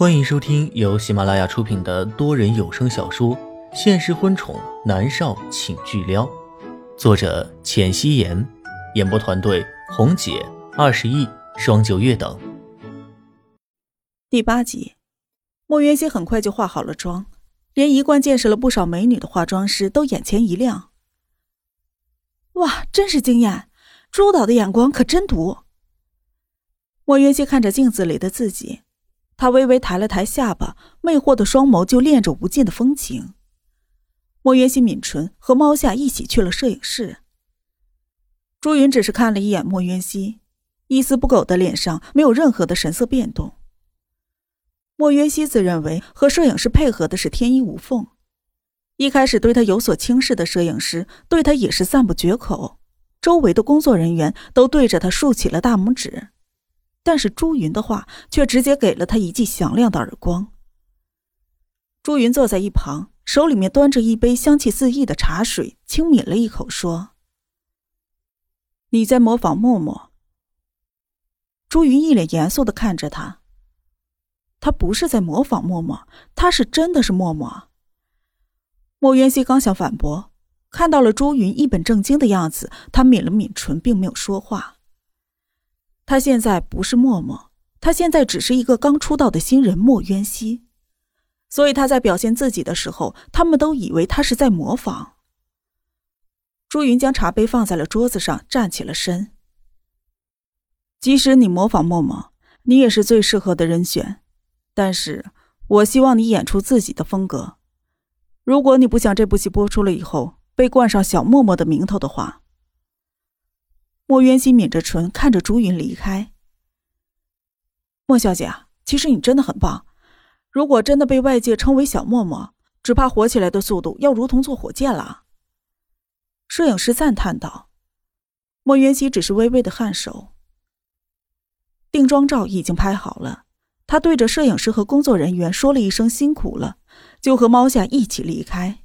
欢迎收听由喜马拉雅出品的多人有声小说《现实婚宠男少请巨撩》，作者：浅汐颜，演播团队：红姐、二十亿、双九月等。第八集，莫元熙很快就化好了妆，连一贯见识了不少美女的化妆师都眼前一亮。哇，真是惊艳！朱导的眼光可真毒。莫元熙看着镜子里的自己。他微微抬了抬下巴，魅惑的双眸就恋着无尽的风情。莫渊熙抿唇，和猫夏一起去了摄影室。朱云只是看了一眼莫渊熙，一丝不苟的脸上没有任何的神色变动。莫渊熙自认为和摄影师配合的是天衣无缝，一开始对他有所轻视的摄影师对他也是赞不绝口，周围的工作人员都对着他竖起了大拇指。但是朱云的话却直接给了他一记响亮的耳光。朱云坐在一旁，手里面端着一杯香气四溢的茶水，轻抿了一口，说：“你在模仿默默。”朱云一脸严肃的看着他。他不是在模仿默默，他是真的是默默。莫渊熙刚想反驳，看到了朱云一本正经的样子，他抿了抿唇，并没有说话。他现在不是默默，他现在只是一个刚出道的新人莫渊熙，所以他在表现自己的时候，他们都以为他是在模仿。朱云将茶杯放在了桌子上，站起了身。即使你模仿默默，你也是最适合的人选，但是我希望你演出自己的风格。如果你不想这部戏播出了以后被冠上小默默的名头的话。莫渊熙抿着唇，看着朱云离开。莫小姐，其实你真的很棒。如果真的被外界称为小默默，只怕火起来的速度要如同坐火箭了。摄影师赞叹道。莫渊熙只是微微的颔首。定妆照已经拍好了，他对着摄影师和工作人员说了一声辛苦了，就和猫夏一起离开。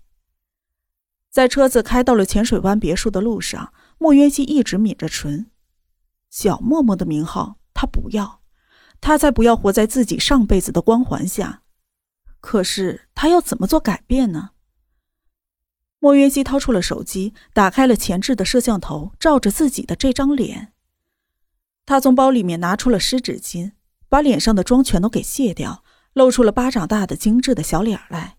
在车子开到了浅水湾别墅的路上。莫渊熙一直抿着唇，小默默的名号他不要，他才不要活在自己上辈子的光环下。可是他要怎么做改变呢？莫渊熙掏出了手机，打开了前置的摄像头，照着自己的这张脸。他从包里面拿出了湿纸巾，把脸上的妆全都给卸掉，露出了巴掌大的精致的小脸来。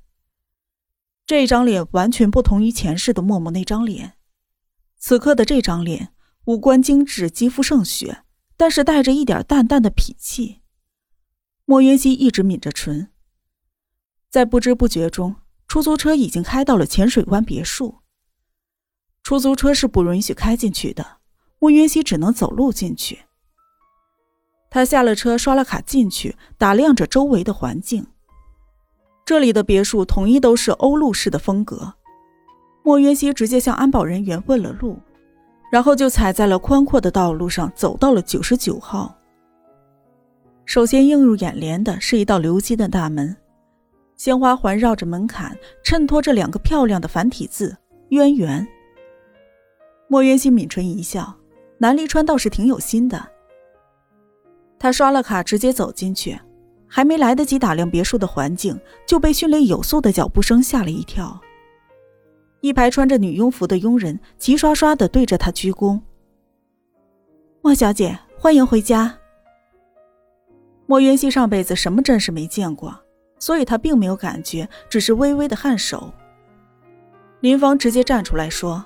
这张脸完全不同于前世的默默那张脸。此刻的这张脸，五官精致，肌肤胜雪，但是带着一点淡淡的痞气。莫云溪一直抿着唇，在不知不觉中，出租车已经开到了浅水湾别墅。出租车是不允许开进去的，莫云溪只能走路进去。他下了车，刷了卡进去，打量着周围的环境。这里的别墅统一都是欧陆式的风格。莫渊熙直接向安保人员问了路，然后就踩在了宽阔的道路上，走到了九十九号。首先映入眼帘的是一道鎏金的大门，鲜花环绕着门槛，衬托着两个漂亮的繁体字“渊源”。莫渊熙抿唇一笑，南离川倒是挺有心的。他刷了卡，直接走进去，还没来得及打量别墅的环境，就被迅雷有速的脚步声吓了一跳。一排穿着女佣服的佣人齐刷刷的对着他鞠躬。莫小姐，欢迎回家。莫云熙上辈子什么阵势没见过，所以他并没有感觉，只是微微的颔首。林芳直接站出来说：“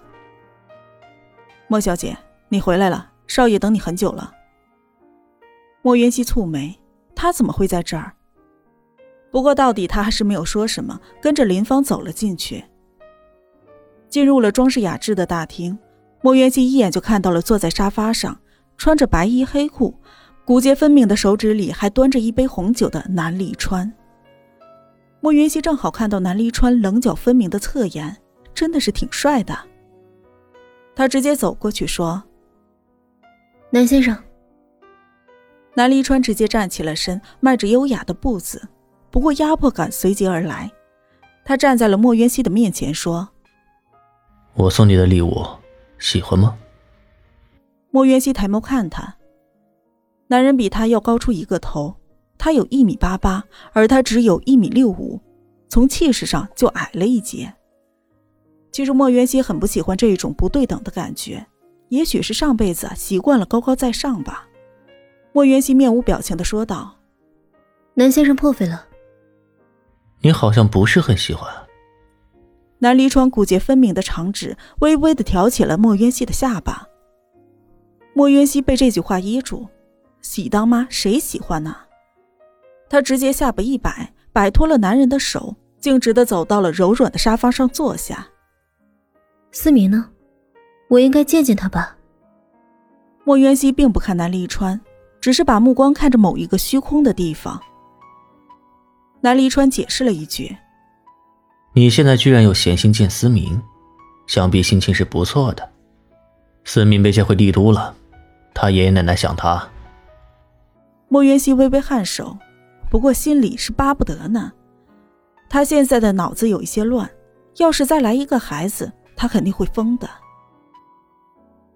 莫小姐，你回来了，少爷等你很久了。”莫云熙蹙眉，他怎么会在这儿？不过到底他还是没有说什么，跟着林芳走了进去。进入了装饰雅致的大厅，莫元熙一眼就看到了坐在沙发上、穿着白衣黑裤、骨节分明的手指里还端着一杯红酒的南离川。莫元熙正好看到南离川棱角分明的侧颜，真的是挺帅的。他直接走过去说：“南先生。”南离川直接站起了身，迈着优雅的步子，不过压迫感随即而来。他站在了莫渊熙的面前说。我送你的礼物，喜欢吗？莫渊熙抬眸看他，男人比他要高出一个头，他有一米八八，而他只有一米六五，从气势上就矮了一截。其实莫渊熙很不喜欢这一种不对等的感觉，也许是上辈子习惯了高高在上吧。莫渊熙面无表情的说道：“南先生破费了。”你好像不是很喜欢。南离川骨节分明的长指微微的挑起了莫渊熙的下巴。莫渊熙被这句话噎住，喜当妈谁喜欢呢？他直接下巴一摆，摆脱了男人的手，径直的走到了柔软的沙发上坐下。思明呢？我应该见见他吧。莫渊熙并不看南离川，只是把目光看着某一个虚空的地方。南离川解释了一句：“你现在居然有闲心见思明，想必心情是不错的。思明被接回帝都了，他爷爷奶奶想他。”莫渊熙微微颔首，不过心里是巴不得呢。他现在的脑子有一些乱，要是再来一个孩子，他肯定会疯的。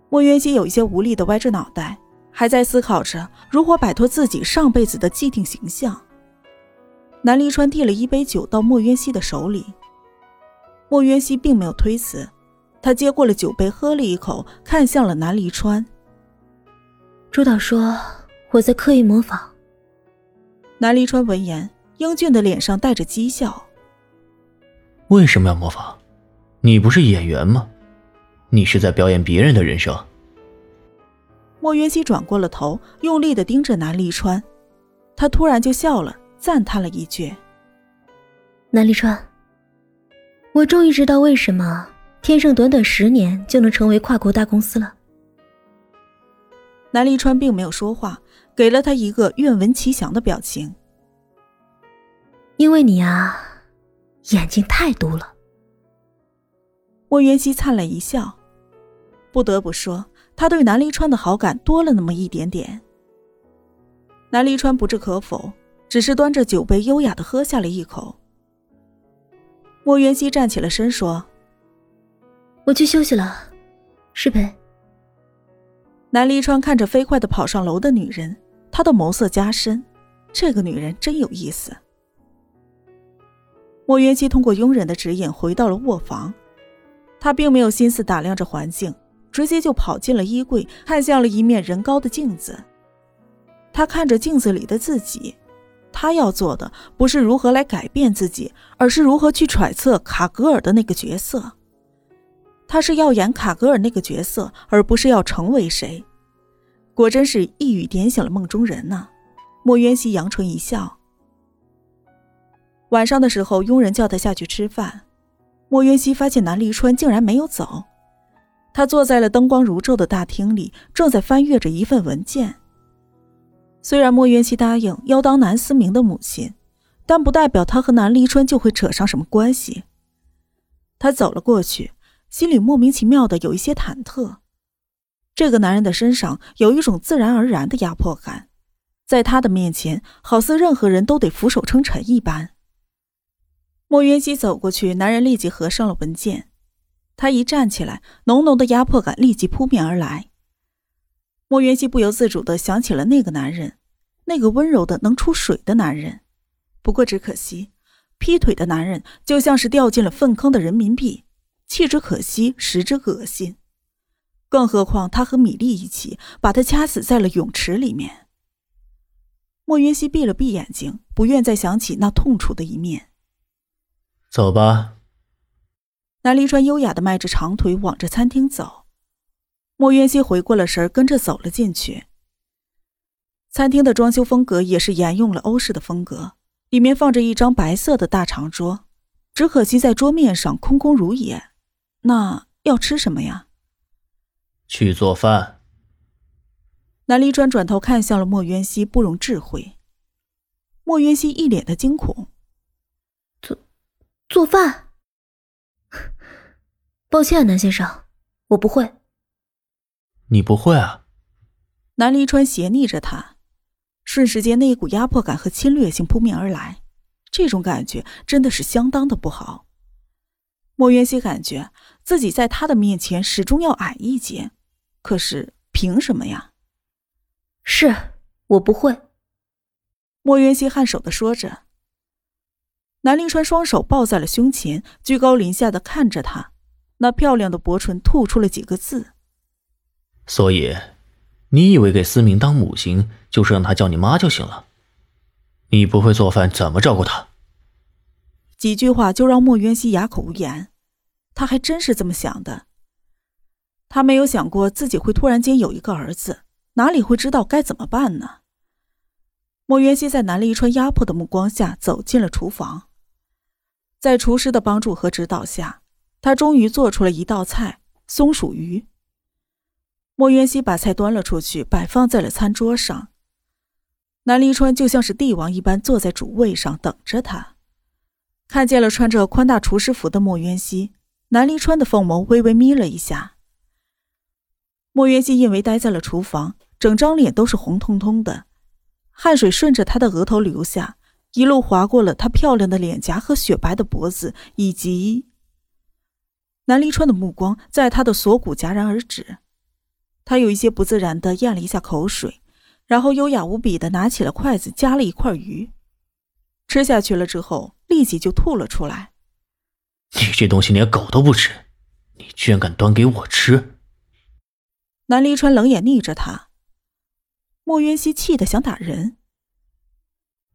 莫渊熙有一些无力的歪着脑袋，还在思考着如何摆脱自己上辈子的既定形象。南离川递了一杯酒到莫渊熙的手里，莫渊熙并没有推辞，他接过了酒杯，喝了一口，看向了南离川。朱导说我在刻意模仿。南离川闻言，英俊的脸上带着讥笑。为什么要模仿？你不是演员吗？你是在表演别人的人生。莫渊熙转过了头，用力的盯着南离川，他突然就笑了。赞叹了一句：“南离川，我终于知道为什么天盛短短十年就能成为跨国大公司了。”南离川并没有说话，给了他一个愿闻其详的表情。因为你啊，眼睛太毒了。莫元熙灿烂一笑，不得不说，他对南离川的好感多了那么一点点。南离川不置可否。只是端着酒杯，优雅的喝下了一口。莫元熙站起了身，说：“我去休息了，失陪。”南离川看着飞快的跑上楼的女人，他的眸色加深，这个女人真有意思。莫元熙通过佣人的指引回到了卧房，他并没有心思打量着环境，直接就跑进了衣柜，看向了一面人高的镜子。他看着镜子里的自己。他要做的不是如何来改变自己，而是如何去揣测卡格尔的那个角色。他是要演卡格尔那个角色，而不是要成为谁。果真是一语点醒了梦中人呐！莫渊熙扬唇一笑。晚上的时候，佣人叫他下去吃饭，莫渊熙发现南离川竟然没有走。他坐在了灯光如昼的大厅里，正在翻阅着一份文件。虽然莫渊熙答应要当南思明的母亲，但不代表他和南离川就会扯上什么关系。他走了过去，心里莫名其妙的有一些忐忑。这个男人的身上有一种自然而然的压迫感，在他的面前，好似任何人都得俯首称臣一般。莫渊熙走过去，男人立即合上了文件。他一站起来，浓浓的压迫感立即扑面而来。莫元熙不由自主的想起了那个男人，那个温柔的能出水的男人。不过只可惜，劈腿的男人就像是掉进了粪坑的人民币，弃之可惜，食之恶心。更何况他和米粒一起把他掐死在了泳池里面。莫云熙闭了闭眼睛，不愿再想起那痛楚的一面。走吧。南离川优雅的迈着长腿往着餐厅走。莫云熙回过了神，跟着走了进去。餐厅的装修风格也是沿用了欧式的风格，里面放着一张白色的大长桌，只可惜在桌面上空空如也。那要吃什么呀？去做饭。南离川转头看向了莫渊熙，不容置喙。莫渊熙一脸的惊恐：“做做饭？抱歉，南先生，我不会。”你不会啊？南离川斜睨着他，瞬时间那一股压迫感和侵略性扑面而来，这种感觉真的是相当的不好。莫渊熙感觉自己在他的面前始终要矮一截，可是凭什么呀？是我不会。莫渊熙颔首的说着。南临川双手抱在了胸前，居高临下的看着他，那漂亮的薄唇吐出了几个字：“所以，你以为给思明当母亲就是让她叫你妈就行了？你不会做饭，怎么照顾她？”几句话就让莫渊熙哑口无言。他还真是这么想的。他没有想过自己会突然间有一个儿子，哪里会知道该怎么办呢？莫渊熙在南离川压迫的目光下走进了厨房。在厨师的帮助和指导下，他终于做出了一道菜——松鼠鱼。莫渊熙把菜端了出去，摆放在了餐桌上。南离川就像是帝王一般坐在主位上等着他。看见了穿着宽大厨师服的莫渊熙，南离川的凤眸微微眯了一下。莫渊熙因为待在了厨房，整张脸都是红彤彤的，汗水顺着他的额头流下。一路划过了他漂亮的脸颊和雪白的脖子，以及南离川的目光在他的锁骨戛然而止。他有一些不自然的咽了一下口水，然后优雅无比的拿起了筷子夹了一块鱼，吃下去了之后立即就吐了出来。你这东西连狗都不吃，你居然敢端给我吃！南离川冷眼睨着他，莫渊熙气得想打人。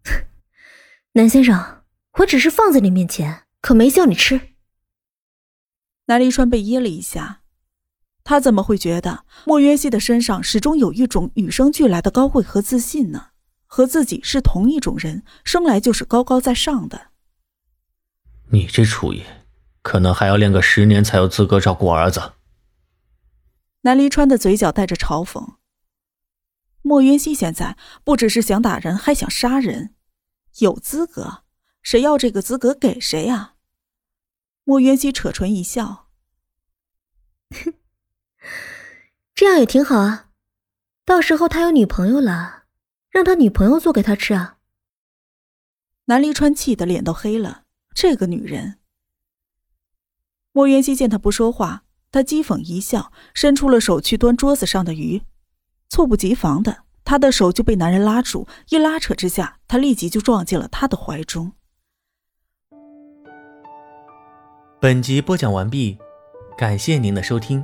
南先生，我只是放在你面前，可没叫你吃。南离川被噎了一下，他怎么会觉得莫渊熙的身上始终有一种与生俱来的高贵和自信呢？和自己是同一种人，生来就是高高在上的。你这厨艺，可能还要练个十年才有资格照顾儿子。南离川的嘴角带着嘲讽。莫云熙现在不只是想打人，还想杀人。有资格？谁要这个资格给谁啊？莫云熙扯唇一笑，哼，这样也挺好啊。到时候他有女朋友了，让他女朋友做给他吃啊。南离川气得脸都黑了，这个女人。莫元熙见他不说话，他讥讽一笑，伸出了手去端桌子上的鱼，猝不及防的。他的手就被男人拉住，一拉扯之下，他立即就撞进了他的怀中。本集播讲完毕，感谢您的收听。